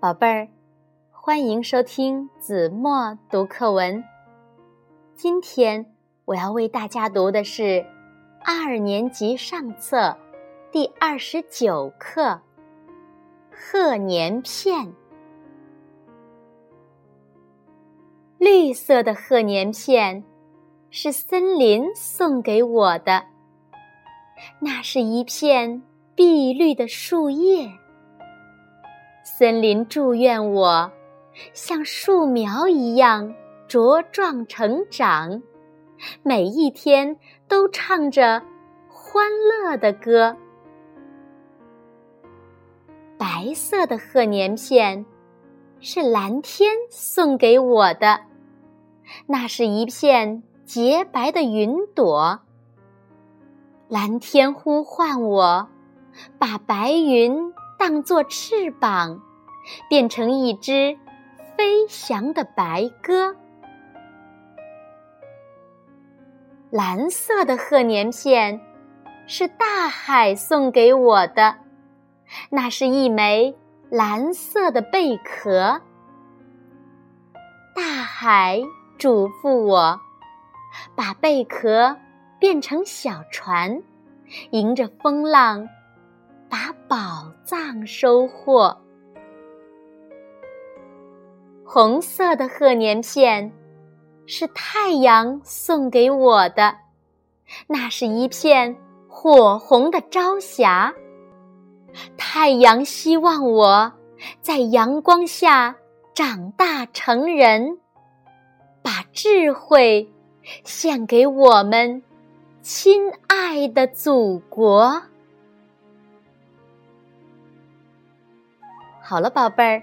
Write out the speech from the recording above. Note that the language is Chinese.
宝贝儿，欢迎收听子墨读课文。今天我要为大家读的是二年级上册第二十九课《贺年片》。绿色的贺年片是森林送给我的，那是一片碧绿的树叶。森林祝愿我像树苗一样茁壮成长，每一天都唱着欢乐的歌。白色的贺年片是蓝天送给我的，那是一片洁白的云朵。蓝天呼唤我，把白云。当作翅膀，变成一只飞翔的白鸽。蓝色的贺年片是大海送给我的，那是一枚蓝色的贝壳。大海嘱咐我，把贝壳变成小船，迎着风浪。把宝藏收获。红色的贺年片是太阳送给我的，那是一片火红的朝霞。太阳希望我在阳光下长大成人，把智慧献给我们亲爱的祖国。好了，宝贝儿，